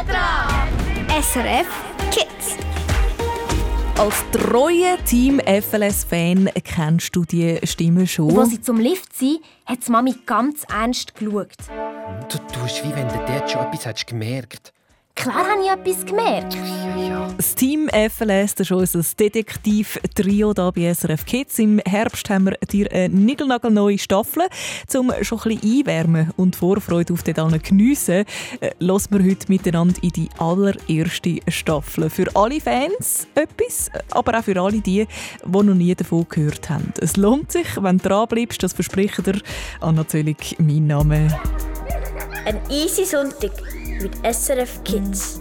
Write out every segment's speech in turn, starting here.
Petra! SRF Kids. Als treuer Team FLS-Fan kennst du die Stimme schon. Als sie zum Lift sind, hat Mami ganz ernst geschaut. Du tust, wie wenn du dort schon etwas hättest gemerkt Klar habe ich etwas gemerkt. Das Team FLS, das ist unser Detektiv-Trio hier bei SRF Kids. Im Herbst haben wir dir eine niegelnagelneue Staffel. Um schon ein bisschen einwärmen und Vorfreude auf den allen geniessen, äh, hören wir heute miteinander in die allererste Staffel. Für alle Fans etwas, aber auch für alle die, die noch nie davon gehört haben. Es lohnt sich, wenn du dranbleibst, das verspricht dir. Anna mein Name. Ein easy Sonntag with SRF Kids.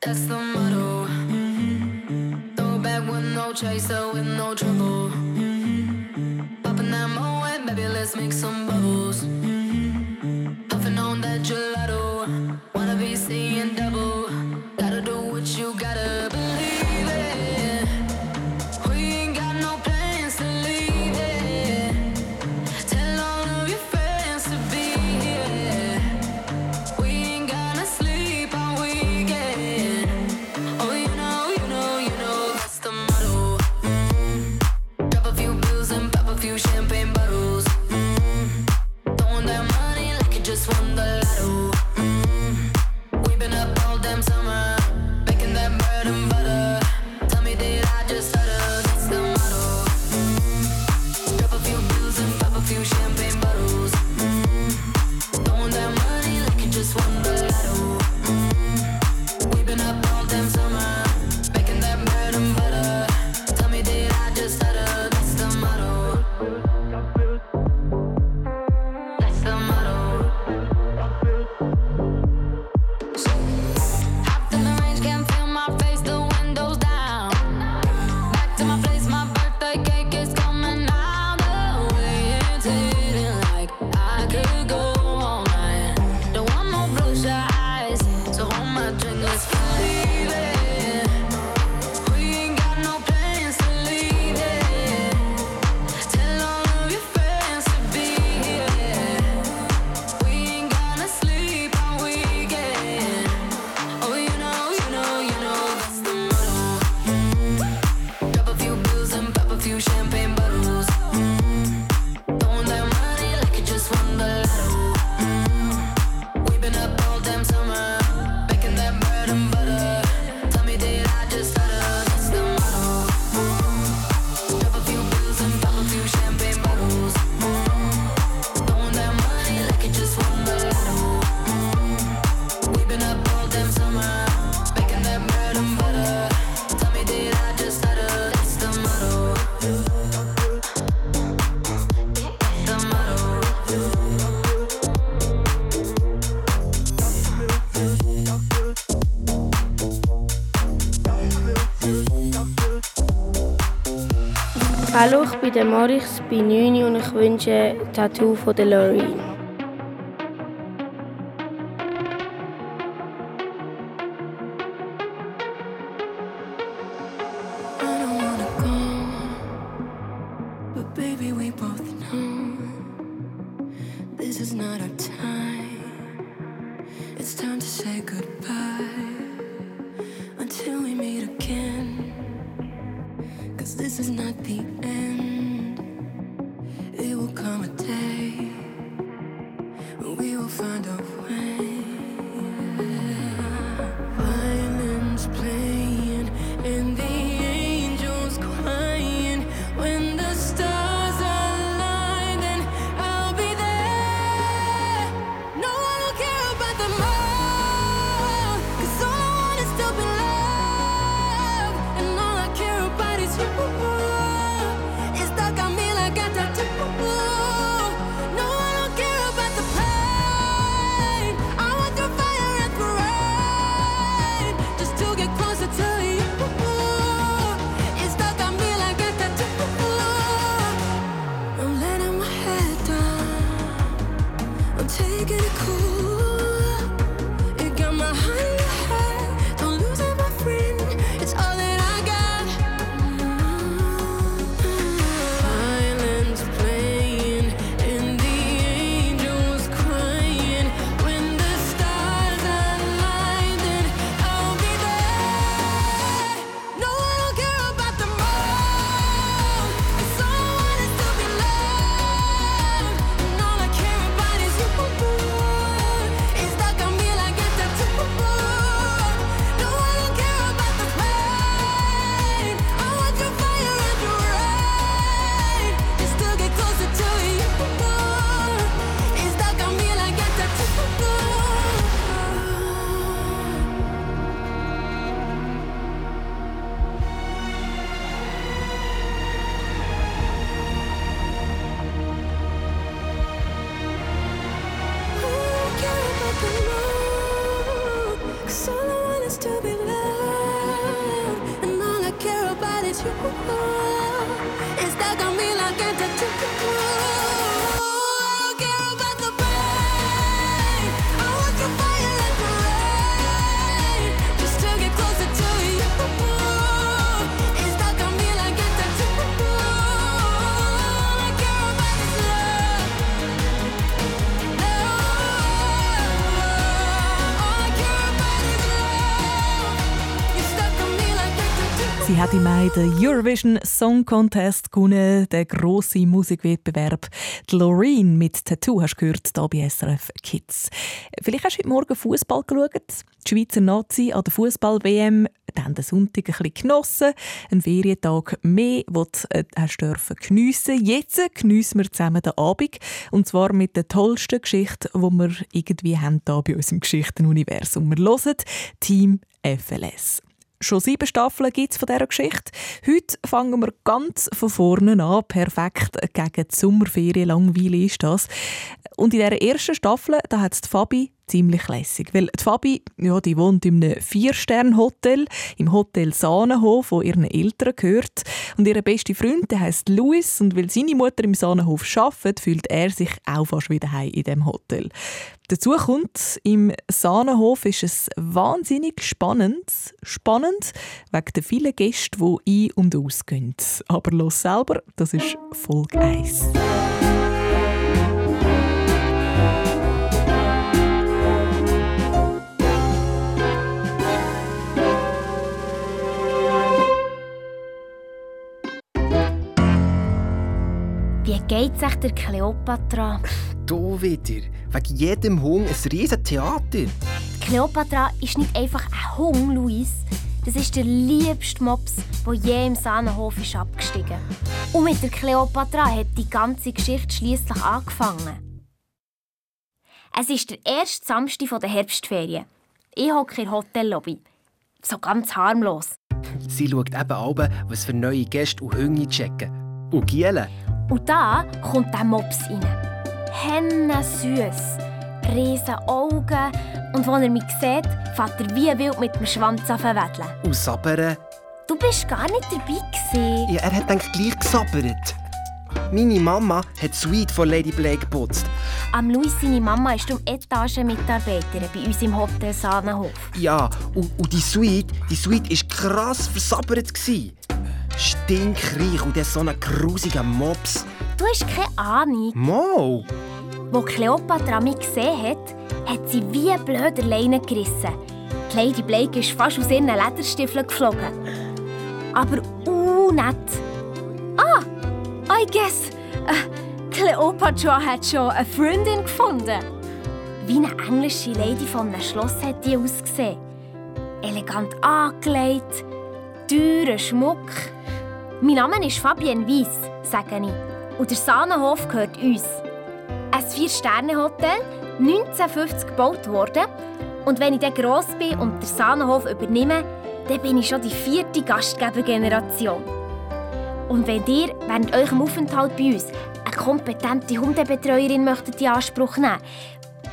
That's the motto. Throw back with no chaser, with no trouble. Popping that moe, baby, let's make some bubbles. Puffing on that gelato. Wanna be seeing double. Hallo, ich bin der Morix, bin 9 und ich wünsche ein Tattoo von der Lorraine. Baby, we both know this is not a im Mai den Eurovision Song Contest gewonnen, den grossen Musikwettbewerb. Die Loreen mit Tattoo hast du gehört, hier bei SRF Kids. Vielleicht hast du heute Morgen Fußball geschaut. Die Schweizer Nazi an der Fußball-WM dann den Sonntag ein bisschen genossen. Einen Ferientag mehr, den du äh, hast dürfen geniessen. Jetzt geniessen wir zusammen den Abend. Und zwar mit der tollsten Geschichte, die wir irgendwie haben hier bei uns im Geschichtenuniversum. Wir hören Team FLS. Schon sieben Staffeln gibt es von dieser Geschichte. Heute fangen wir ganz von vorne an. Perfekt gegen die Sommerferien. Langweilig ist das. Und in dieser ersten Staffel da hat Fabi ziemlich lässig. Weil die Fabi ja, die wohnt in einem Vier-Sterne-Hotel, im Hotel Sahnenhof, wo ihren Eltern gehört. Und ihr bester Freund der heißt Louis. Und weil seine Mutter im Sahnenhof arbeitet, fühlt er sich auch fast wieder heim in dem Hotel. Dazu kommt, im Sahnenhof ist es wahnsinnig spannend. Spannend wegen der vielen Gäste, die ein- und ausgehen. Aber los selber, das ist Folge 1. geht's euch der Kleopatra? Du wieder. Wegen jedem Hung ein riesen Theater. Kleopatra ist nicht einfach ein Hung, Luis. Das ist der liebste Mops, der je im Sahnenhof ist abgestiegen. Und mit der Kleopatra hat die ganze Geschichte schließlich angefangen. Es ist der erste Samstag der Herbstferien. Ich hocke in der Hotellobby. So ganz harmlos. Sie schaut eben ab, was für neue Gäste und Hunde checken. Und Gielen. Und da kommt der Mops rein. Henne süß, riesen Augen und als er mich sieht, fährt er wie wild mit dem Schwanz auf wedeln. Und sabbern. Du bist gar nicht dabei gewesen. Ja, er hat dann gleich gesabbert. Meine Mama hat die Suite von Lady Blake geputzt. Am Luis seine Mama ist um Etagenmitarbeiterin bei uns im Hotel Sahnenhof. Ja, und, und die Suite, die Suite war krass versabbert. gsi. Stinkreich und der so ein grusiger Mops. Du hast keine Ahnung. Mo! Wo Kleopatra mich gesehen hat, hat sie wie blöd alleine gerissen. Die Lady Blake ist fast aus ihren Lederstiefeln geflogen. Aber uh, nett. Ah, I guess, äh, Kleopatra hat schon eine Freundin gefunden. Wie eine englische Lady von einem Schloss hat die ausgesehen. Elegant angelegt, teurer Schmuck. Mein Name ist Fabienne Weiss, sage ich. Und der Sahnenhof gehört uns. Ein Vier-Sterne-Hotel, 1950 gebaut worden. Und wenn ich dann gross bin und den Sahnenhof übernehme, dann bin ich schon die vierte Gastgebergeneration. Und wenn ihr während eurem Aufenthalt bei uns eine kompetente Hundebetreuerin möchtet in Anspruch nehmen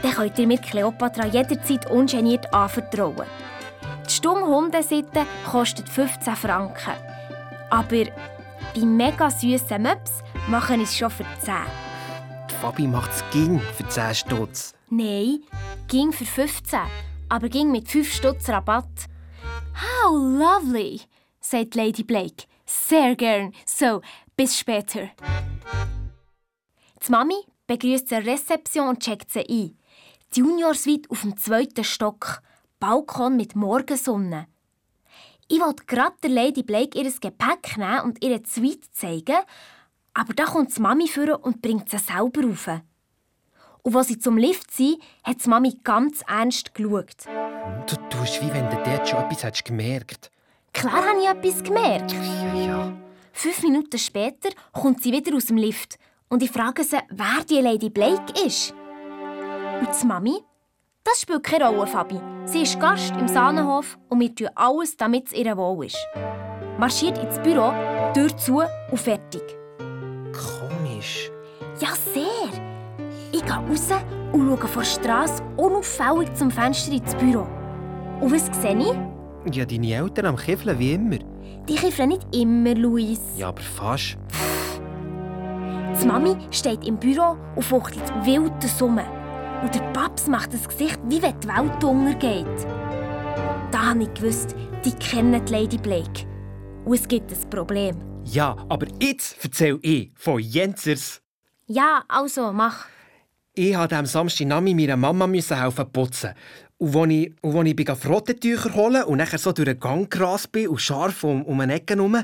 dann könnt ihr mir Kleopatra jederzeit ungeniert anvertrauen. Die stumme Hundesitte kostet 15 Franken. Aber bei mega süßen Möps machen es schon für 10. Die Fabi macht's ging für 10 Stutz. Nein, ging für 15, aber ging mit 5 Stutz Rabatt. How lovely, sagt Lady Blake. Sehr gern. So, bis später. Die Mami begrüßt sie der Rezeption und checkt sie ein. Die Junior-Suite auf dem zweiten Stock. Balkon mit Morgensonne. Ich wollte gerade der Lady Blake ihr Gepäck nehmen und ihre Suite zeigen, aber da kommt die Mami vor und bringt sie selber rauf. Und als sie zum Lift sind, hat die Mami ganz ernst geschaut. Du tust, wie wenn du dort schon etwas gemerkt. Klar habe ich etwas gemerkt. Ja, ja. Fünf Minuten später kommt sie wieder aus dem Lift und ich frage sie, wer die Lady Blake ist. Und die Mami? Das spielt keine Rolle, Fabi. Sie ist Gast im Sahnenhof und wir tun alles, damit es ihr wohl ist. Marschiert ins Büro, Tür zu und fertig. Komisch. Ja, sehr. Ich gehe raus und schaue von der Straße unauffällig zum Fenster ins Büro. Und was sehe ich? Ja, deine Eltern am Kiffeln wie immer. Die kiffern nicht immer, Luis. Ja, aber fast. Die Mami steht im Büro und fuchtelt wild Summe. Und der Paps macht das Gesicht, wie wenn die Welt untergeht. Da habe ich gewusst, die kennen die Lady Blake. Und es gibt ein Problem. Ja, aber jetzt erzähl ich von Jenzers. Ja, also, mach. Ich musste am Samstag Nami meiner Mama helfen putzen. Und als ich, und als ich Frottentücher holen und nachher so durch den Gang gerast bin und scharf um, um eine Ecke herum,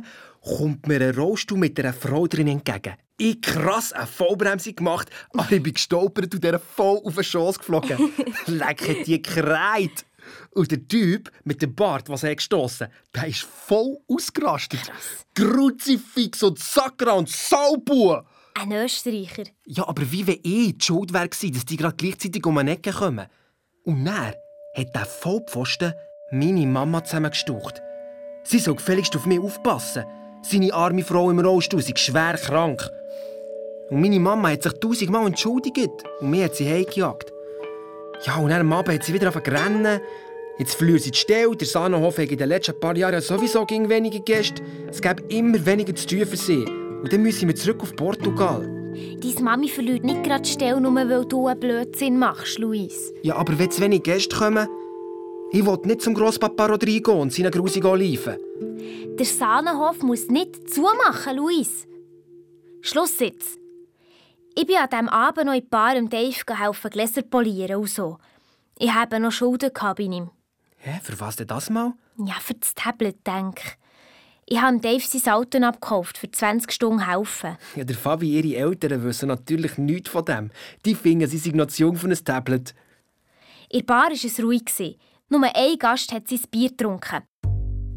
kommt mir ein Rollstuhl mit einer Frau drin entgegen. Ich krass eine Vollbremse gemacht, aber ich bin gestolpert und der voll auf den Schoss geflogen. Leck die gekreit. Und der Typ mit dem Bart, was er gestossen der ist voll ausgerastet. Kruzifix und Sakra und Saubu. Ein Österreicher. Ja, aber wie wenn ich die Schuld wäre, dass die gerade gleichzeitig um eine Ecke kommen. Und dann hat der Vollpfosten meine Mama zusammengestaucht. Sie soll gefälligst auf mich aufpassen. Seine arme Frau im Rollstuhl ist schwer krank. Und meine Mama hat sich tausendmal entschuldigt und mir hat sie heimgejagt. Ja, und dann am Abend hat sie wieder angefangen rennen. Jetzt verliert sie die Stelle. Der Sahnenhof hat in den letzten paar Jahren sowieso gegen weniger Gäste. Es gibt immer weniger zu tun für sie. Und dann müssen wir zurück auf Portugal. Deine Mami verliert nicht gerade die Stelle, nur weil du einen Blödsinn machst, Luis. Ja, aber wenn zu wenig Gäste kommen, ich will nicht zum Grosspapa Rodrigo und seinen grusigen Oliven. Der Sahnenhof muss nicht zumachen, Luis. Schluss jetzt. Ich bin an diesem Abend noch in Bar im Dave helfen, Gläser polieren und so. Ich habe noch Schulden bei ihm. Hä, für was denn das mal? Ja, für das Tablet, denke ich. Ich habe Dave sein Auto abgekauft, für 20 Stunden helfen. Ja, der Fabi, ihre Eltern wissen natürlich nichts von dem. Die finden, sie sind noch zu jung für ein Tablet. In der Bar war es ruhig. Nur ein Gast hat sein Bier getrunken.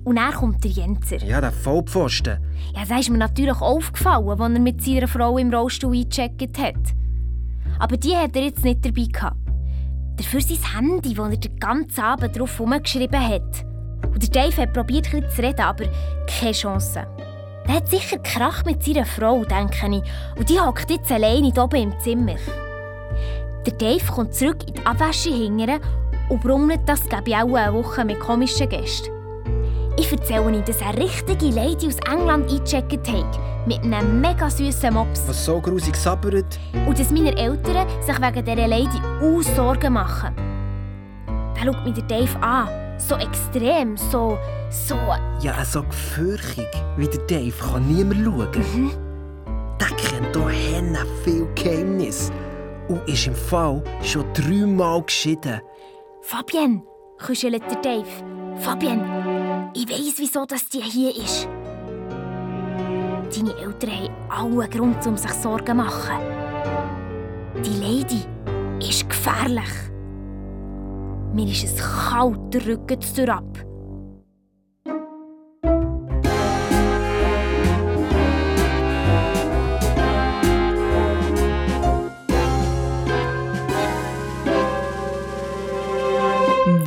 Und dann kommt der Jenzer. Ja, der Vollpfosten. Ja, das ist mir natürlich aufgefallen, als er mit seiner Frau im Rollstuhl eingecheckt hat. Aber die hat er jetzt nicht dabei gehabt. Dafür sein Handy, das er den ganzen Abend drauf herumgeschrieben hat. Und der Dave hat probiert, ein zu reden, aber keine Chance. Er hat sicher Krach mit seiner Frau, denke ich. Und die hockt jetzt alleine oben im Zimmer. Der Dave kommt zurück in die Abwäsche hingern und brummelt, das gebe ich auch eine Woche mit komischen Gästen. Ich erzähle ihm, dass eine richtige Lady aus England eingecheckt hat. Mit einem mega süßen Mops. Was so grusig sabbert. Und dass meine Eltern sich wegen dieser Lady auch Sorgen machen. Da schaut mich der Dave an. So extrem, so. so. Ja, so gefürchtig wie der Dave kann niemand schauen. Der kennt hier Henne viel Geheimnis. Und ist im Fall schon dreimal geschieden. Fabienne, kuschelt der Dave. Fabienne, ich weiss, wieso das die hier ist. Deine Eltern haben allen Grund, um sich Sorgen zu machen. Die Lady ist gefährlich. Mir ist es kalt, der Rücken zu ab.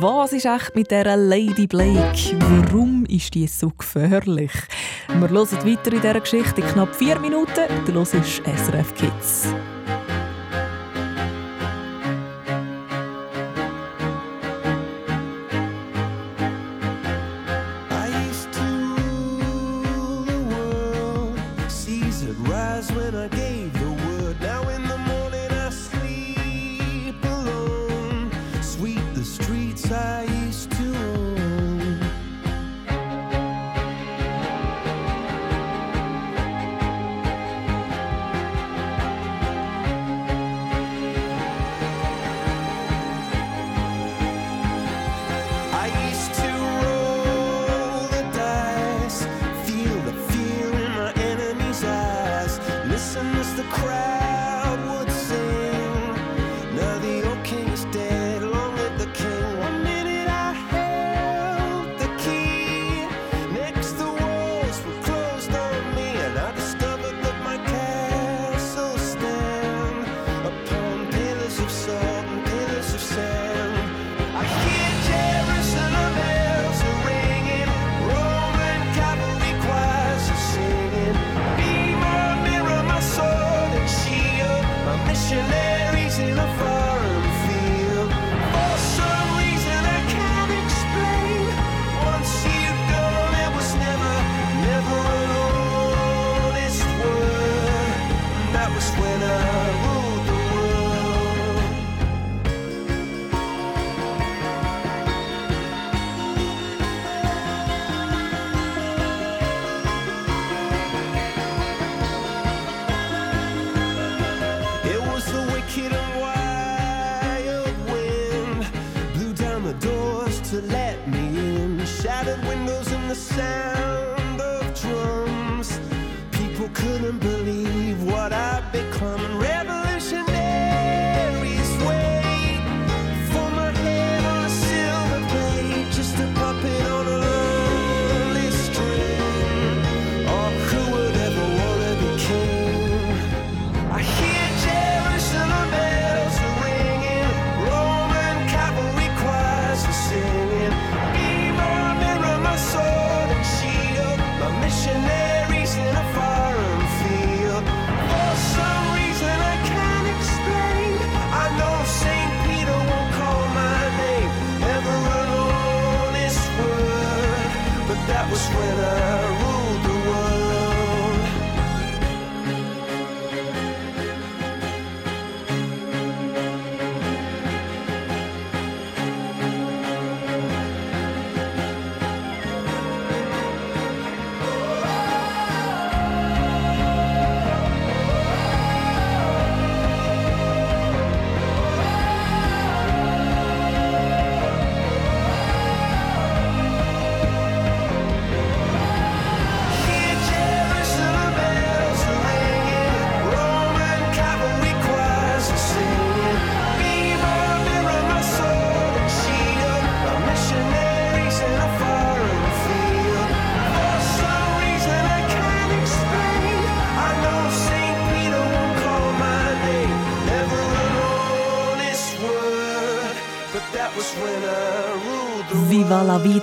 Was ist echt mit dieser Lady Blake? Warum ist die so gefährlich? Wir hören weiter in dieser Geschichte in knapp vier Minuten. Du hörst SRF Kids.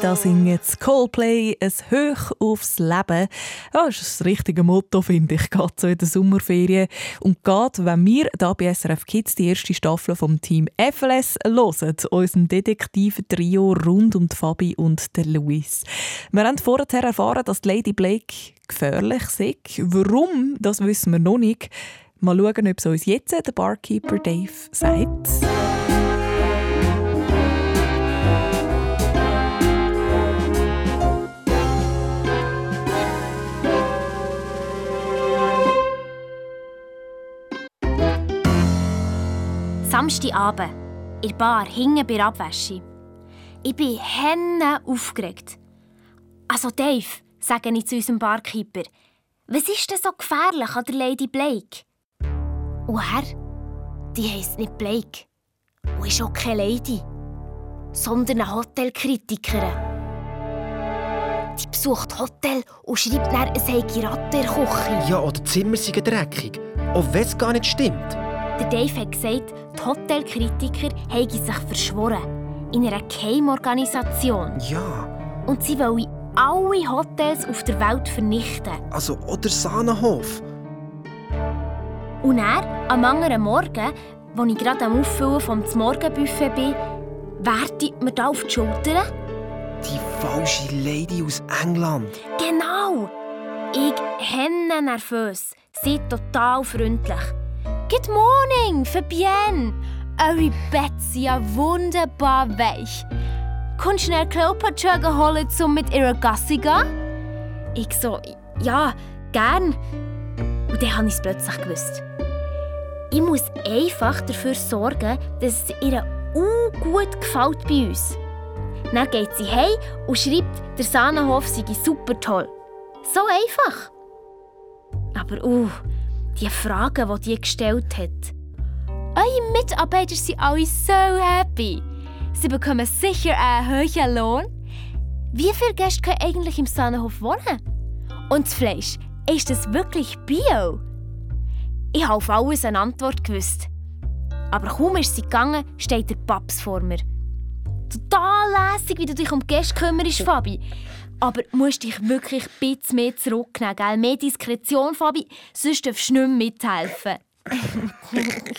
Vida singen jetzt Coldplay, ein Hoch aufs Leben. Ja, das ist das richtige Motto, finde ich, gerade so in der Sommerferien. Und gerade, wenn wir hier bei SRF Kids die erste Staffel vom Team FLS hören, unserem Detektiv-Trio rund um Fabi und den Luis. Wir haben vorher erfahren, dass Lady Blake gefährlich ist. Warum, das wissen wir noch nicht. Mal schauen, ob es uns jetzt der Barkeeper Dave sagt. Samstagabend, in der Bar, hinten bei der Abwäsche. Ich bin henne aufgeregt. Also Dave, sage ich zu unserem Barkeeper, was ist denn so gefährlich an der Lady Blake? Und er, die heisst nicht Blake und ist auch keine Lady, sondern eine Hotelkritikerin. Die besucht Hotel und schreibt dann, es sei Ratte in der Küche. Ja, oder die Zimmer sind dreckig. Auch wenn es gar nicht stimmt. Der Dave hat gesagt, die Hotelkritiker haben sich verschworen. In einer Geheimorganisation. Ja, Und sie wollen alle Hotels auf der Welt vernichten. also oder Sahnenhof. Und er, am anderen Morgen, als ich gerade am Auffüllen vom Morgenbuffet bin, wertet mir da auf die Schulter. Die falsche Lady aus England. Genau! Ich henne nervös, sie total freundlich. Good morning, Fabienne! Eure sind ja wunderbar weich. Kannst du schnell Cleopatra holen, um mit ihrer Gassi gehen? Ich so, ja, gern. Und dann habe ich es plötzlich gewusst. Ich muss einfach dafür sorgen, dass es ihr gut gefällt bei uns. Dann geht sie heim und schreibt, der Sahnenhof sei super toll. So einfach. Aber uh, die Fragen, die die gestellt hat. Eure Mitarbeiter sind alle so happy. Sie bekommen sicher einen hohen Lohn. Wie viele Gäste können eigentlich im Sahnenhof wohnen? Und das Fleisch, ist das wirklich Bio? Ich habe auf alles eine Antwort gewusst. Aber kaum ist sie gegangen, steht der Paps vor mir. Total lässig, wie du dich um Gäste kümmerst, Fabi. Aber du musst dich wirklich ein bisschen mehr zurücknehmen, gell? Mehr Diskretion, Fabi, sonst darfst du nicht mehr mithelfen.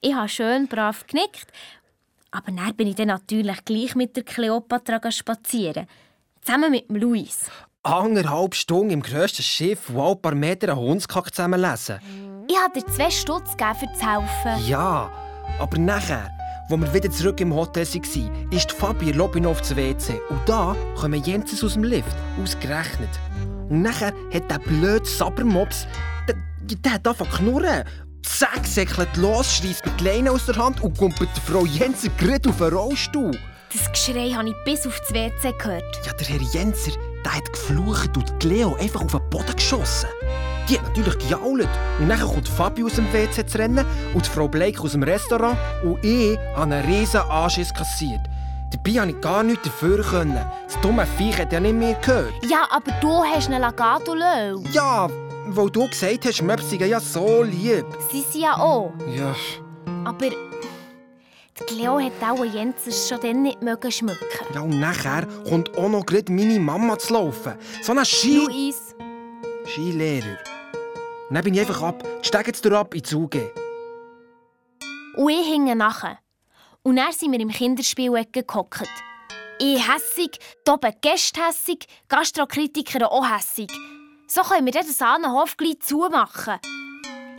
ich habe schön brav genickt, aber dann bin ich dann natürlich gleich mit der Kleopatra spazieren. Zusammen mit dem Luis. Anderthalb Stunden im grössten Schiff, wo ein paar Meter einen Hundskack zusammenlesen. Ich habe dir zwei Stutz gegeben, für zu helfen. Ja, aber nachher, wo wir wieder zurück im Hotel waren, ist Fabi noch aufs WC. Und da kommen Jenses aus dem Lift, ausgerechnet. Und nachher hat der blöde Sabermops, der, der hat angefangen zu knurren. Zack, säckelt los, schreisst mir die Leine aus der Hand und kommt der Frau Jensen gerade auf den Rollstuhl. Das Geschrei habe ich bis auf das WC gehört. Ja, der Herr Jenser, der hat geflucht und Leo einfach auf den Boden geschossen. Die hat natürlich gejault. Und dann kommt Fabi aus dem WC zu rennen und Frau Blake aus dem Restaurant und ich habe einen riesen Anschiss kassiert. Dabei konnte ich gar nichts dafür. Können. Das dumme Viech hat ja nicht mehr gehört. Ja, aber du hast einen Lagato Löw. Ja, weil du gesagt hast, Möpse seien ja so lieb. Sie sind ja auch. Ja, Aber die Cleo hat auch Jens schon dann nicht mögen schmücken. ja und nachher kommt auch noch gerade meine Mama zu laufen. So eine Ski... Luis, Skilehrer. Und dann bin ich einfach ab. Jetzt durch ab in die Zuge. und ich hing nachher. Und dann sind wir im Kinderspielecke gehockt. Ich hässig, die oben Gäste hässig, Gastrokritiker auch hässig. So können wir den Sahnenhof gleich zumachen.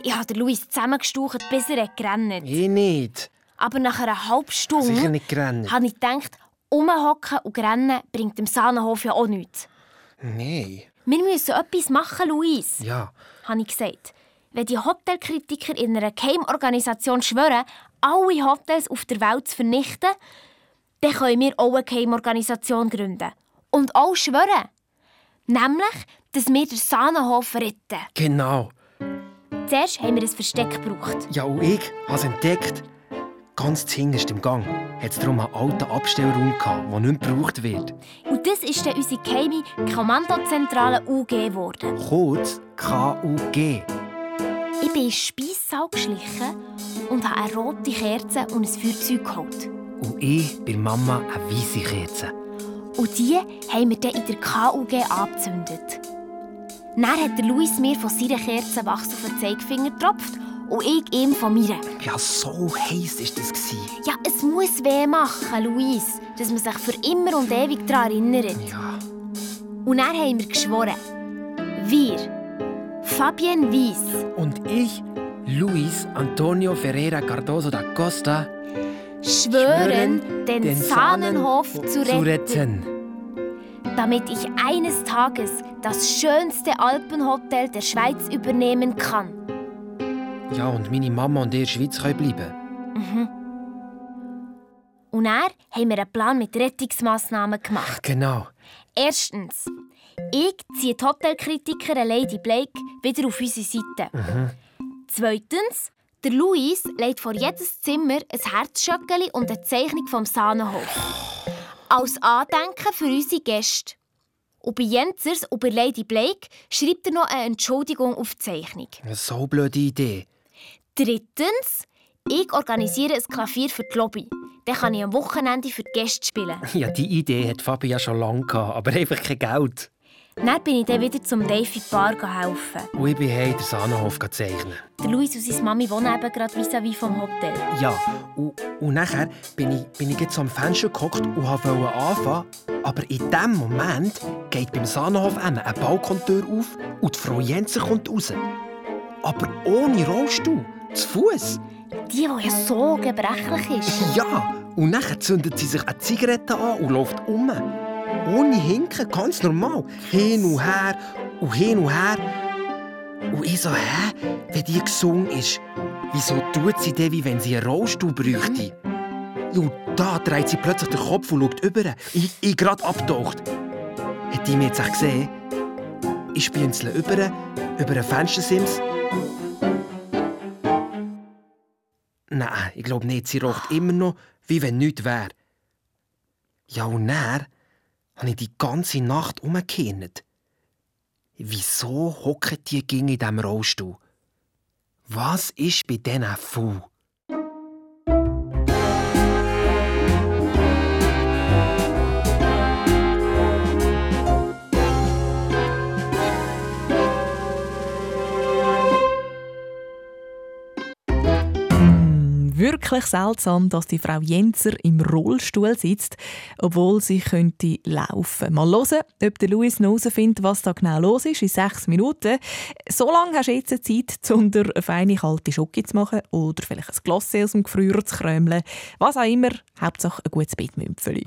Ich habe Luis zusammengestaucht, bis er gerannt Ich nicht. Aber nach einer halben Stunde Sicher nicht gerannt. habe ich gedacht, rumhocken und rennen bringt dem Sahnenhof ja auch nichts. Nein. Wir müssen etwas machen, Luis, Ja. Habe ich gesagt. Wenn die Hotelkritiker in einer Geheimorganisation schwören, alle Hotels auf der Welt zu vernichten, dann können wir auch eine Geheimorganisation gründen. Und auch schwören. Nämlich, dass wir den Sahnenhof retten. Genau. Zuerst haben wir ein Versteck gebraucht. Ja, und ich habe es entdeckt. Ganz zuhinterst im Gang hat es darum einen alten Abstellraum gehabt, der nicht mehr gebraucht wird. Und das ist dann unsere geheime Kommandozentrale UG geworden. Kurz KUG. Ich bin in den Speissaal geschlichen und habe eine rote Kerze und ein Feuerzeug geholt. Und ich bei Mama eine weisse Kerze. Und die haben wir dann in der KUG angezündet. Dann hat der Luis mir von seiner Kerze Wachs auf den Zeigefinger getropft und ich ihm von mir. Ja, so heiß war das. Ja, es muss weh machen, Luis, dass man sich für immer und ewig daran erinnert. Ja. Und dann haben wir geschworen. Wir, Fabienne Weiss, Und ich, Luis Antonio Ferreira Cardoso da Costa, schwören, den, Sahnenhof zu retten, retten. damit ich eines Tages das schönste Alpenhotel der Schweiz übernehmen kann. Ja, und meine Mama und ihr Schweiz können bleiben. Und dann haben wir einen Plan mit Rettungsmaßnahmen gemacht. Genau. Erstens, ich ziehe die Hotelkritikerin Lady Blake wieder auf unsere Seite. Zweitens, der Luis legt vor jedes Zimmer ein Herzschöckeli und eine Zeichnung vom Sahnenhof. Als Andenken für unsere Gäste. Und bei Jenzers und bei Lady Blake schreibt er noch eine Entschuldigung auf die Zeichnung. Eine so blöde Idee. Drittens, ich organisiere ein Klavier für die Lobby. Dann kann ich am Wochenende für die Gäste spielen. Ja, die Idee hat Fabi ja schon lange gehabt, aber einfach kein Geld. Dann bin ich dann wieder zum Dave in die Bar helfen. Und ich bin heim den Sahnenhof zeichnen. Der Luis und seine Mami wohnen eben gerade vis-à-vis vom Hotel. Ja, und, und nachher bin ich, bin ich jetzt am Fenster gehockt und wollte anfangen. Aber in dem Moment geht beim Sahnenhof eine Balkontür auf und die Frau Jensen kommt raus. Aber ohne Rollstuhl, zu Fuß. Die, die ja so gebrechlich ist. Ja, und nachher zündet sie sich eine Zigarette an und läuft um. Ohne Hinken, ganz normal. Hin und her und hin und her. Und ich so, hä? Wenn die gesungen ist, wieso tut sie denn, wie wenn sie einen Rollstuhl bräuchte? Ja, und da dreht sie plötzlich den Kopf und schaut über. Ich, ich grad abtaucht. Hat die mich jetzt echt gesehen? Ich spienzle über, über einen Fenstersims. Nein, ich glaube nicht. Sie raucht immer noch, wie wenn nichts wäre. Ja, und dann habe ich die ganze Nacht umgekehrt. Wieso hocken die ging in diesem Rollstuhl? Was ist bei diesen faul? Wirklich seltsam, dass die Frau Jenser im Rollstuhl sitzt, obwohl sie könnte laufen. Mal hören, ob der Luis noch herausfindet, was da genau los ist, in sechs Minuten. So lange hast du jetzt Zeit, um dir eine feine kalte Schoki zu machen oder vielleicht ein Glas aus dem Gefrierer zu krömeln. Was auch immer, Hauptsache ein gutes Bettmümpfeli.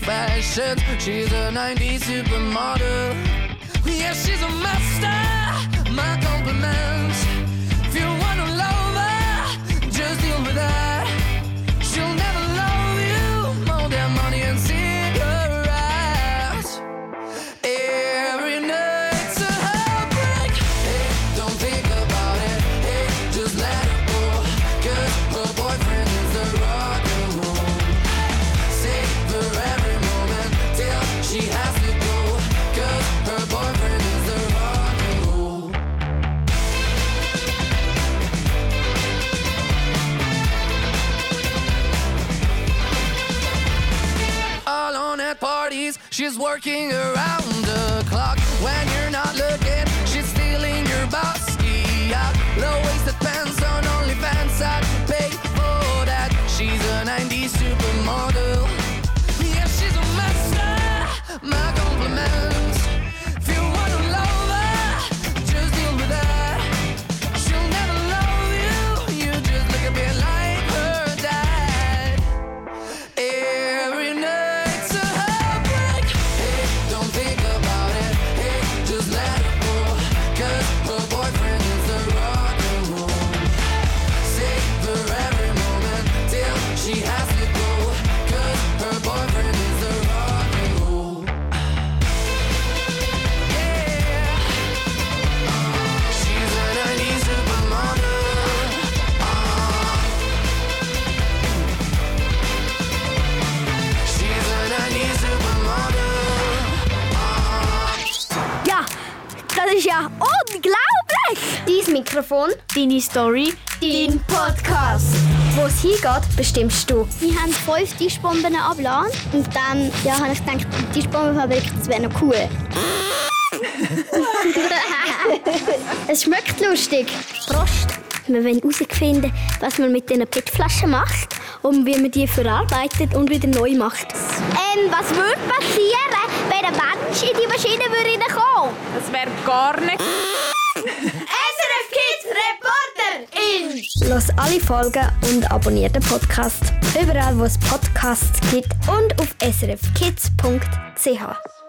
confessions. She's a 90s supermodel. Yeah, she's a master. My compliments. If you wanna love her, just deal with that. She's working around the clock. When you're not looking, Mikrofon, Deine Story, dein Podcast. Wo es hingeht, bestimmst du. Wir haben fünf Tischbomben abgeladen und dann ja, habe ich gedacht, die Tischbombenfabrik, das wäre noch cool. Es schmeckt lustig. Prost! Wir wollen herausfinden, was man mit diesen PET-Flaschen macht und wie man die verarbeitet und wieder neu macht. Ähm, was würde passieren, wenn ein Mensch in die Maschine würde reinkommen? Das wäre gar nicht. Reporter in! Los alle Folgen und abonniert den Podcast. Überall, wo es Podcasts gibt und auf srfkids.ch.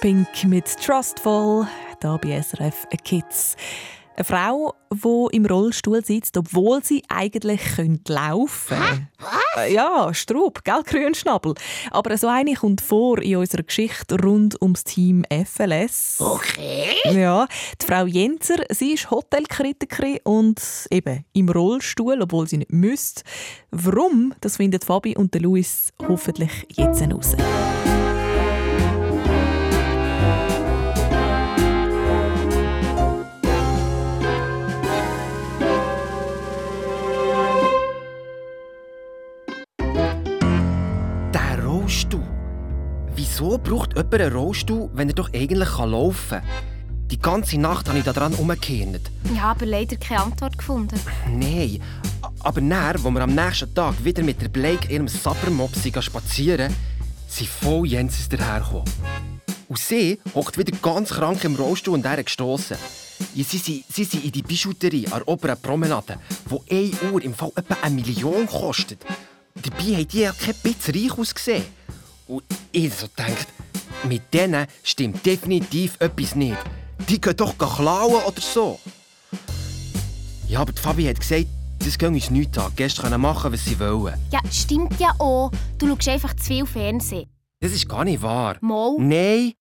Pink mit Trustful, da bei SRF Kids. Eine Frau, die im Rollstuhl sitzt, obwohl sie eigentlich könnte laufen könnte. Ja, Strub, gell, Grünschnabel. Aber so eine kommt vor in unserer Geschichte rund ums Team FLS. Okay. Ja, die Frau Jenzer, sie ist Hotelkritikerin und eben im Rollstuhl, obwohl sie nicht müsste. Warum, das finden Fabi und der Luis hoffentlich jetzt heraus. Wieso braucht jemand einen Rollstuhl, wenn er doch eigentlich laufen kann? Die ganze Nacht habe ich daran umgekehrt. Ja, aber leider keine Antwort gefunden. Nein, aber näher, wo wir am nächsten Tag wieder mit der Blake ihrem Sappermopsi spazieren, sind voll Jenses dahergekommen. Und sie hockt wieder ganz krank im Rollstuhl und er gestossen. Ja, sie, sind, sie sind in die Bijouterie an der oberen Promenade, wo 1 Uhr im Fall etwa eine Million kostet. Dabei haben die ja kein bisschen reich ausgesehen. Und ich so denkt, mit denen stimmt definitiv etwas nicht. Die gehen doch klauen oder so. Ja, aber die Fabi hat gesagt, das geht uns nichts an. Gäste können machen, was sie wollen. Ja, stimmt ja auch. Du schaust einfach zu viel Fernsehen. Das ist gar nicht wahr. Mal. Nein.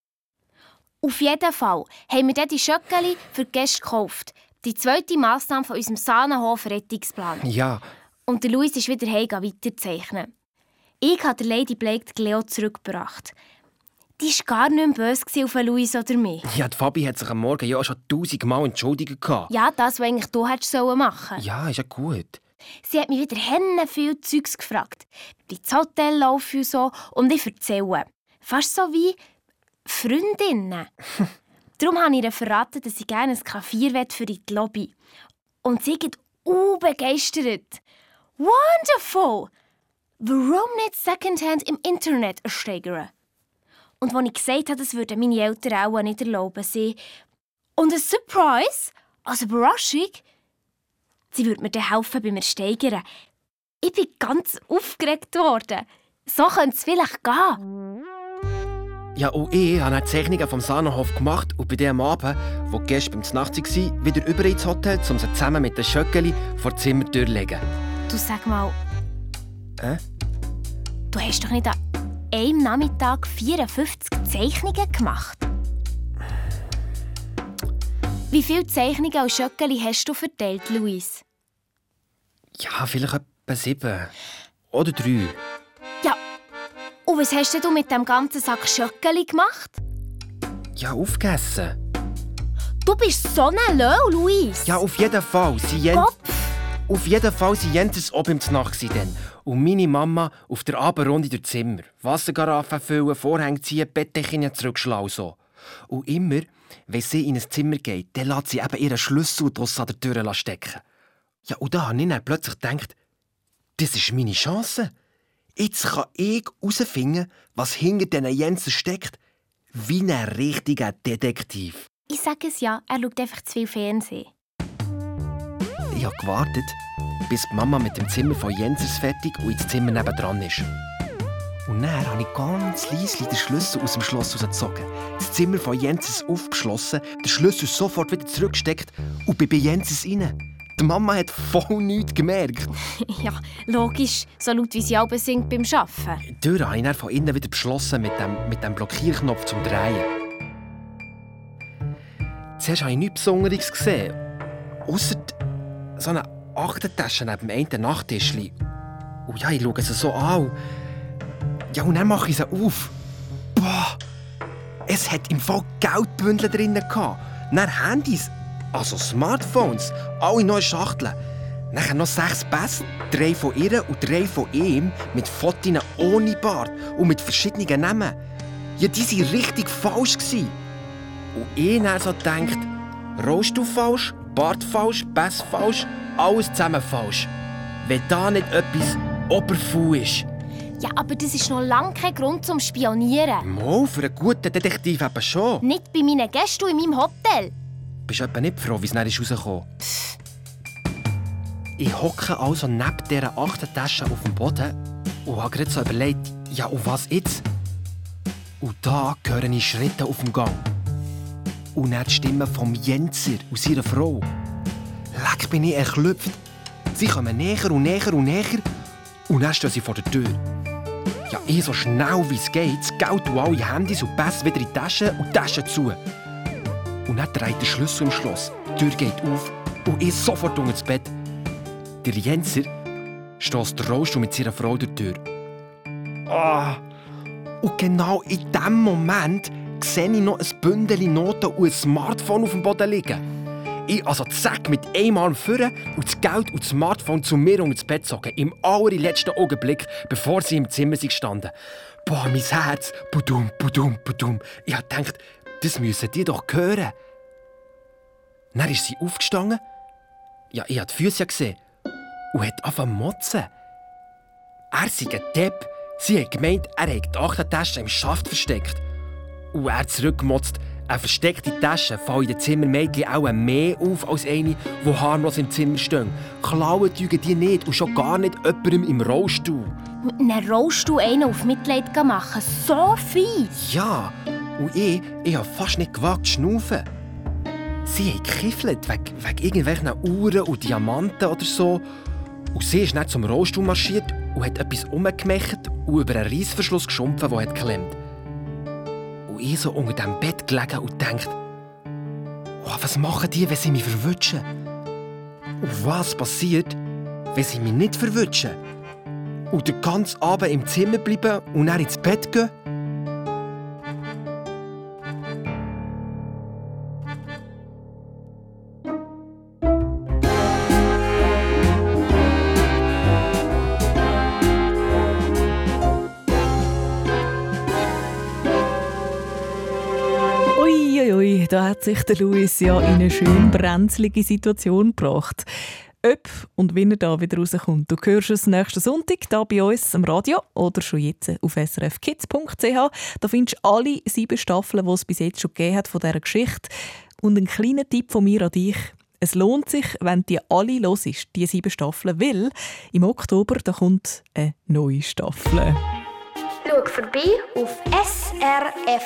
Auf jeden Fall haben wir dann die Schöckeli für die Gäste gekauft. Die zweite Massnahme von unserem Sahnenhof-Rettungsplan. Ja, Und der Luis ist wieder heim weiterzeichnen. Ich habe Lady Blake die Leo zurückgebracht. Die war gar nicht mehr böse auf Luis oder mich. ja, die Fabi hat sich am Morgen ja schon tausendmal entschuldigt. Ja, das, was eigentlich du hättest sollen machen Ja, ist ja gut. Sie hat mich wieder hennen viel Zeugs gefragt. Wie das Hotel laufe und so. Und ich erzähle. Fast so wie Freundinnen. Darum habe ich ihr verraten, dass ich gerne ein Kaffee für die Lobby. Und sie geht uh, begeistert. Wonderful! Warum nicht Secondhand im Internet ersteigern? Und als ich gesagt habe, das würden meine Eltern auch nicht erlauben, sie... Und ein Surprise, als Überraschung, sie würde mir dann helfen beim Ersteigern. Ich bin ganz aufgeregt worden. So könnte es vielleicht gehen. Ja, und ich habe dann Zeichnungen vom Sahnenhof gemacht und bei dem Abend, wo Gäste beim Znacht waren, wieder über ins Hotel, um sie zusammen mit den Schöckeli vor zu legen. Du sag mal, Hä? Du hast doch nicht an einem Nachmittag 54 Zeichnungen gemacht? Wie viele Zeichnungen und Schöckeli hast du verteilt, Luis? Ja, vielleicht etwa sieben. Oder drei. Ja, und was hast du mit dem ganzen Sack Schöckeli gemacht? Ja, aufgegessen. Du bist so ein Löw, Luis. Ja, auf jeden Fall. Sie Jens... Auf jeden Fall waren Jentes oben im Znacht dann. Und meine Mama auf der Abendrunde durch Zimmer. Wassergaraffe füllen, Vorhänge ziehen, Bettdeckchen zurückschlagen so. Und immer, wenn sie in ein Zimmer geht, dann lässt sie eben ihren Schlüssel draussen an der Tür stecken. Ja, und da habe ich dann plötzlich gedacht, das ist meine Chance. Jetzt kann ich herausfinden, was hinter diesen Jensen steckt. Wie ein richtiger Detektiv. Ich sage es ja, er schaut einfach zu viel Fernsehen. Ich habe gewartet, bis die Mama mit dem Zimmer von Jensers fertig und ins Zimmer nebendran ist. Und dann habe ich ganz leise den Schlüssel aus dem Schloss rausgezogen, das Zimmer von Jensers aufgeschlossen, den Schlüssel sofort wieder zurückgesteckt und bin bei Jensers rein. Die Mama hat voll nichts gemerkt. ja, logisch, so laut wie sie alle singt beim Arbeiten. Die Tür habe ich dann von innen wieder beschlossen mit dem, mit dem Blockierknopf zum Drehen. Zuerst habe ich nichts Besonderes gesehen. Ausser so eine Aktentasche neben dem einen Nachttischli. Und ja, ich schaue sie so an. Ja, und dann mache ich sie auf. Boah! Es hat im Fall Geldbündel drin. gehabt. Dann Handys, also Smartphones, alle neue Schachteln. Dann noch sechs Pässe, drei von ihr und drei von ihm, mit Fotos ohne Bart und mit verschiedenen Namen. Ja, die waren richtig falsch. Und ich dann so denkt, Rollstuhl falsch, Bart falsch, Pass falsch, alles zusammen falsch. Wenn da nicht etwas Oberfu ist. Ja, aber das ist noch lange kein Grund zum Spionieren. Mal, für einen guten Detektiv eben schon. Nicht bei meinen Gästen in meinem Hotel. Bist du etwa nicht froh, wie es dann ist rausgekommen Ich hocke also neben dieser Aktentasche auf dem Boden und habe gerade so überlegt, ja, und was jetzt? Und da höre ich Schritte auf dem Gang. Und dann die Stimme vom Jenser und seiner Frau. Leck bin ich erklüpft. Sie kommen näher und näher und näher. Und dann stehen sie vor der Tür. Ja, ich so schnell wie es geht, Geld und alle Handys und Pässe wieder in die Tasche und die Tasche zu. Und dann dreht der Schlüssel im Schloss. Die Tür geht auf und ich sofort unter das Bett. Der Jenser stößt Rollstuhl mit seiner Frau durch die Tür. Ah! Und genau in dem Moment sehe ich noch ein Bündel Noten und ein Smartphone auf dem Boden liegen. Ich also zack mit einem Arm führen und das Geld und das Smartphone zu mir unter das Bett zogen. Im allerletzten Augenblick, bevor sie im Zimmer sind. Boah, mein Herz, budum, budum, budum. Ich gedacht, das müssen die doch hören. Dann ist sie aufgestanden. Ja, ich hab die Füße gesehen. Und hat angefangen zu motzen. Er sei ein Depp. Sie hat gemeint, er hätte die Achtentasche im Schaft versteckt. Und er zurückgemotzt, eine versteckte Tasche fallen den Zimmermädchen auch mehr auf als eine, die harmlos im Zimmer stehen. Klauen tügen die nicht und schon gar nicht jemandem im Rollstuhl. Mit einem Rollstuhl einen auf Mitleid machen. So fies. Ja, und ich, ich habe fast nicht gewagt zu schnaufen. Sie hat gekiffelt wegen, wegen irgendwelchen Uhren und Diamanten oder so. Und sie ist dann zum Rollstuhl marschiert und hat etwas umgemacht und über einen Reissverschluss geschumpft, der hat geklemmt. Und ich so unter dem Bett gelegen und denkt, oh, was machen die, wenn sie mich verwutschen? Und was passiert, wenn sie mich nicht verwutschen? Und den ganzen Abend im Zimmer bleiben und dann ins Bett gehen? Sich der Luis ja in eine schön brenzlige Situation gebracht. Ob und wenn er da wieder rauskommt, du hörst es nächsten Sonntag hier bei uns am Radio oder schon jetzt auf srfkids.ch. Da findest du alle sieben Staffeln, die es bis jetzt schon gegeben hat von dieser Geschichte. Und ein kleiner Tipp von mir an dich. Es lohnt sich, wenn die alle hörst, die sieben Staffeln, weil im Oktober da kommt eine neue Staffel. Schau vorbei auf srfkids.ch.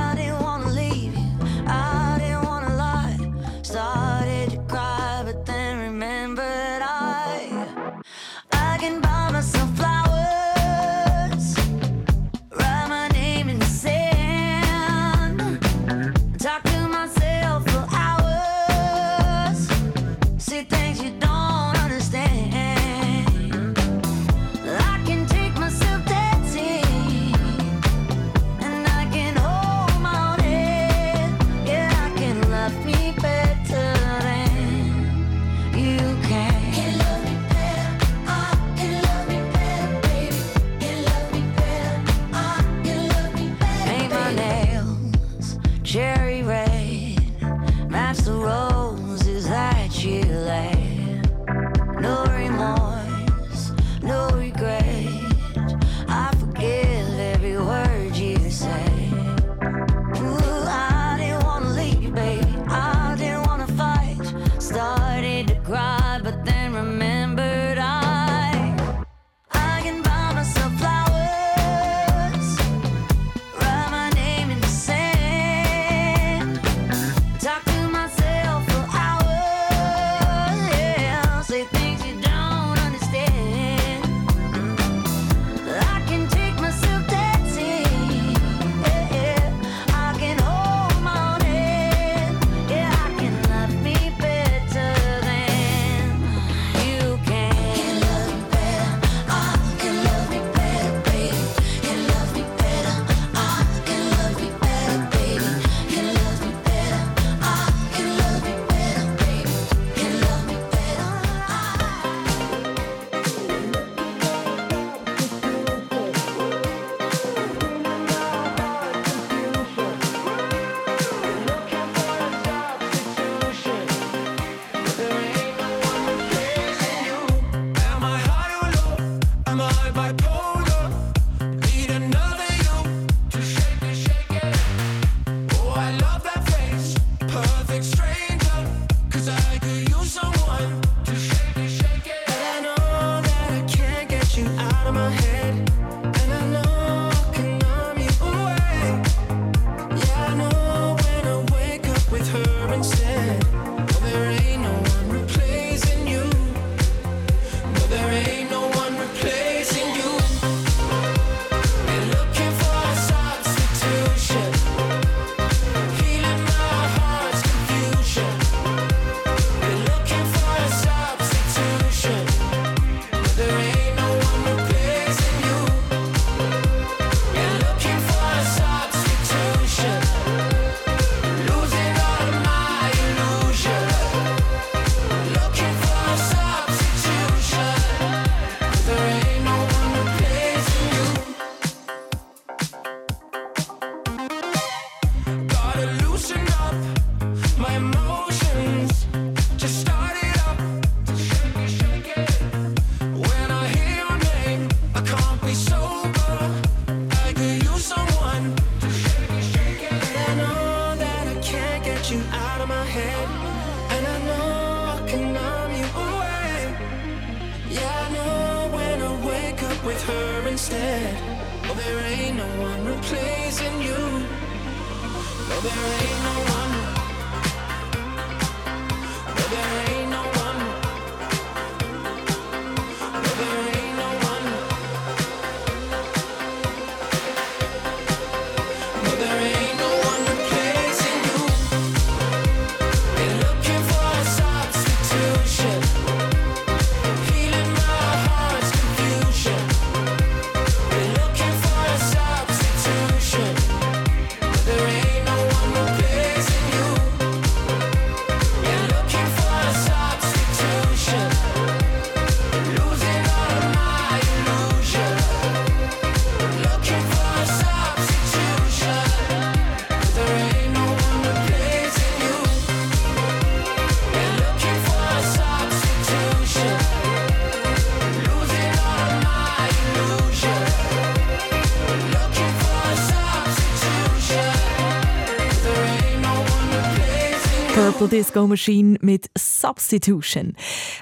Disco Machine mit Substitution.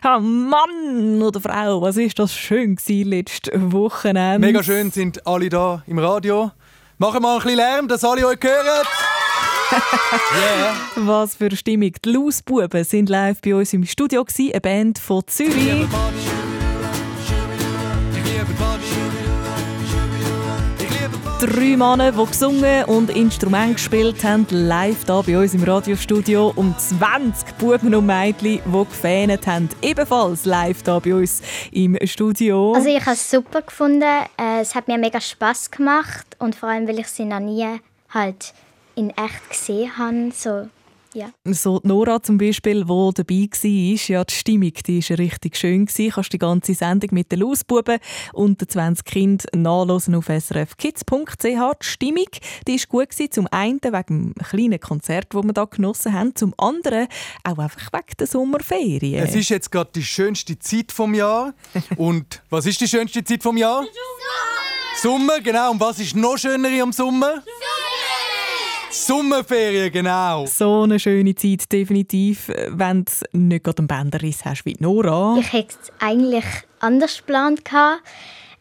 Ah, Mann oder Frau, was ist das schön gewesen letzte Wochenende. Mega schön sind alle da im Radio. Machen wir ein bisschen Lärm, dass alle euch hören. yeah. Was für Stimmung. Die Lausbuben sind live bei uns im Studio, gewesen, eine Band von Zürich. Drei Männer, die gesungen und Instrumente gespielt haben, live hier bei uns im Radiostudio. Und 20 Buben und Mädchen, die gefähnet haben, ebenfalls live hier bei uns im Studio. Also ich habe es super gefunden. Äh, Es hat mir mega Spaß gemacht und vor allem, weil ich sie noch nie halt in echt gesehen habe. So, ja. So die Nora zum Beispiel, die dabei war, ja, die Stimmung die war richtig schön. Du kannst die ganze Sendung mit den Lausbuben und den 20 Kindern nachlesen auf srfkids.ch. Die Stimmung die war gut. Gewesen. Zum einen wegen dem kleinen Konzert, das wir hier genossen haben, zum anderen auch einfach wegen der Sommerferien. Es ist jetzt gerade die schönste Zeit vom Jahr. Und was ist die schönste Zeit vom Jahr? Sommer. Sommer, genau. Und was ist noch schöner am Sommer? Sommerferien, genau. So eine schöne Zeit, definitiv, wenn du nicht gerade einen Bänderriss hast wie Nora. Ich hätte es eigentlich anders geplant.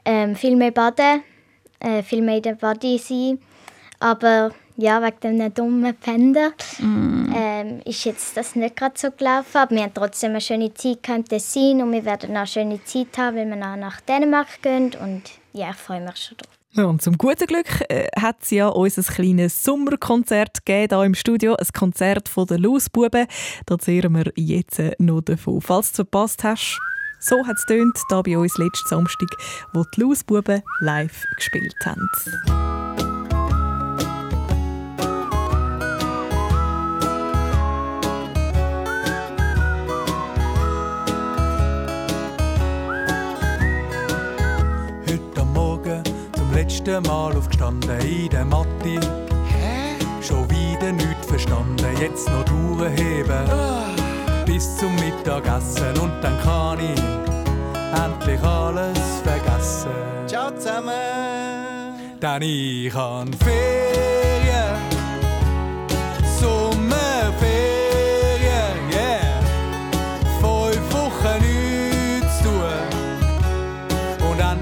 Ähm, viel mehr baden, äh, viel mehr in der Body sein. Aber ja, wegen dem dummen Pender ähm, ist jetzt das nicht gerade so gelaufen. Aber wir haben trotzdem eine schöne Zeit im Tessin und wir werden noch eine schöne Zeit haben, wenn wir nach Dänemark gehen. Und ja, ich freue mich schon drauf. Und zum guten Glück äh, hat es ja unser kleines Sommerkonzert gegeben, hier im Studio. Ein Konzert von den Lausbuben. Da zehren wir jetzt äh, noch davon. Falls du es verpasst hast, so hat es hier bei uns letzten Samstag, wo die Lausbuben live gespielt haben. Zum letzten Mal aufgestanden in der Matte. Schon wieder nichts verstanden, jetzt noch durchheben. Bis zum Mittagessen und dann kann ich endlich alles vergessen. Ciao zusammen. Denn ich han Ferien, Sommerferien,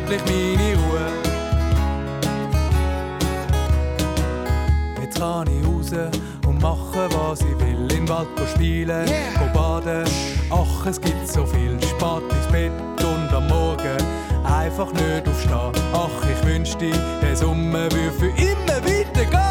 endlich meine den Wald spielen, go baden. Ach, es gibt so viel Spät ins Bett und am Morgen einfach nicht aufstehen. Ach, ich wünschte, der Sommer würde für immer weitergehen.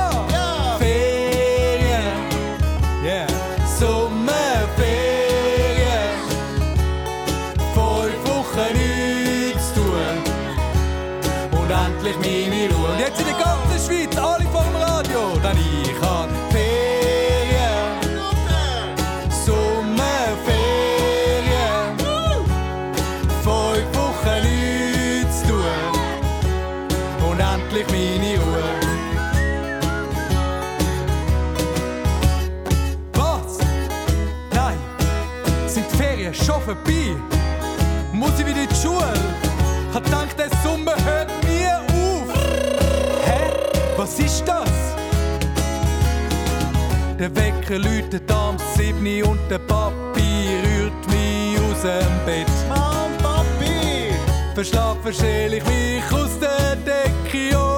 Summe hört mir auf. Hä? Was ist das? Der Wecker läutet am 7 und der Papi rührt mich aus dem Bett. Mann, Papi! Verschlafen schäle ich mich aus der Decke. Oh.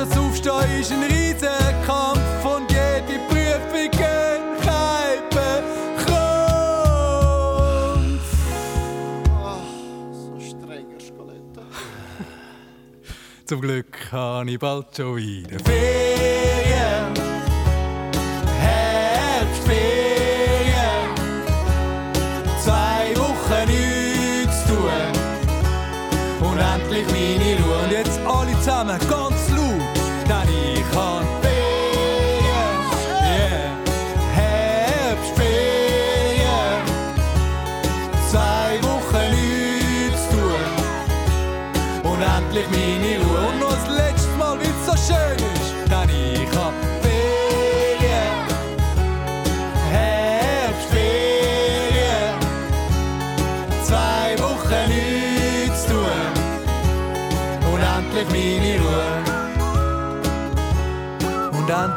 das Aufstehen ist ein Riesenkampf und jede Prüfung geht kein Ach, so strenger Skeletto. Zum Glück kann ich bald schon wieder Ferien. Herbstferien. Zwei Wochen nichts tun und endlich meine Ruhe. Und jetzt alle zusammen, Go!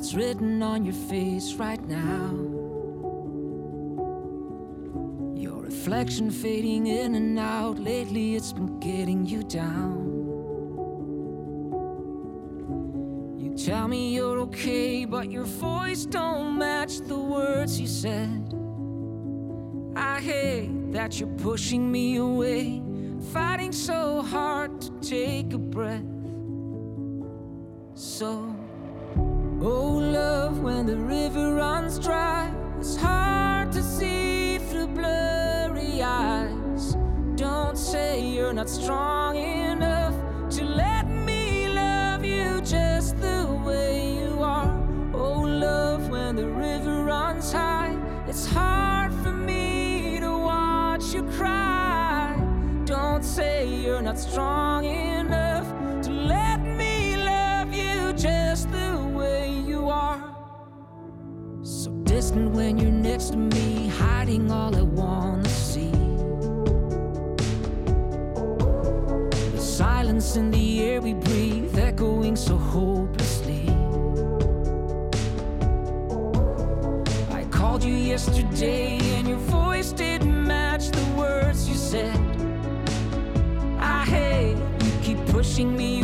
what's written on your face right now. Your reflection fading in and out, lately it's been getting you down. You tell me you're okay, but your voice don't match the words you said. I hate that you're pushing me away, fighting so hard to take a breath. So the river runs dry, it's hard to see through blurry eyes. Don't say you're not strong enough to let me love you just the way you are. Oh love, when the river runs high, it's hard for me to watch you cry. Don't say you're not strong enough distant when you're next to me, hiding all I wanna see. The silence in the air we breathe, echoing so hopelessly. I called you yesterday, and your voice didn't match the words you said. I hate you keep pushing me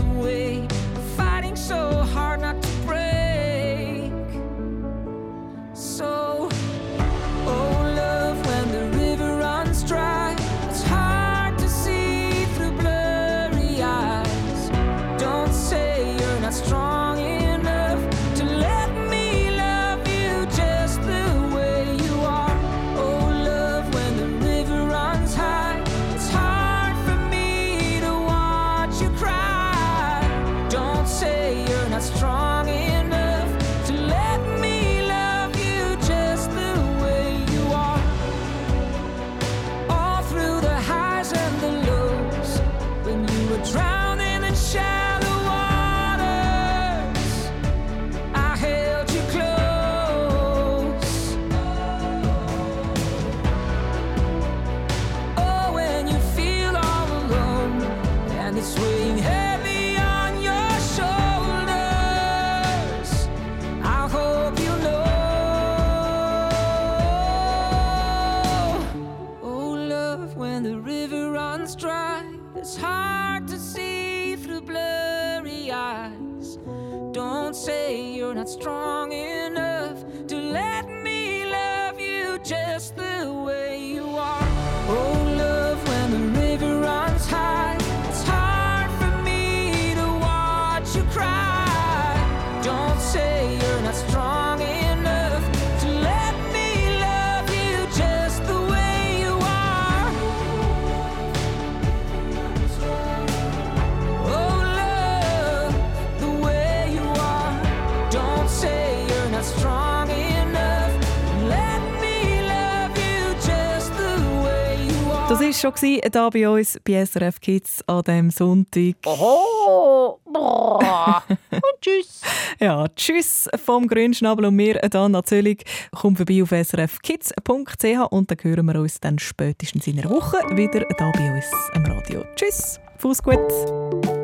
strong war schon gewesen, da bei uns bei SRF Kids an diesem Sonntag. Oho! Und tschüss! Ja, tschüss vom Grünschnabel und mir, Dana Zöllig. Kommt vorbei auf srfkids.ch und dann hören wir uns dann spätestens in einer Woche wieder da bei uns am Radio. Tschüss, Fuß gut!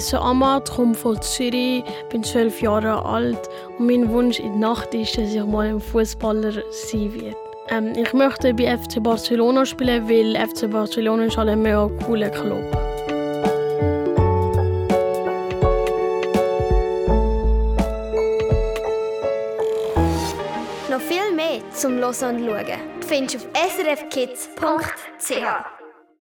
Heiße Amat, komme von Zürich, bin zwölf Jahre alt und mein Wunsch in der Nacht ist, dass ich mal ein Fußballer sein werde. Ähm, ich möchte bei FC Barcelona spielen, weil FC Barcelona ist halt ein mega cooler Club. Noch viel mehr zum Hören und Schauen findest du auf srfkids.ch.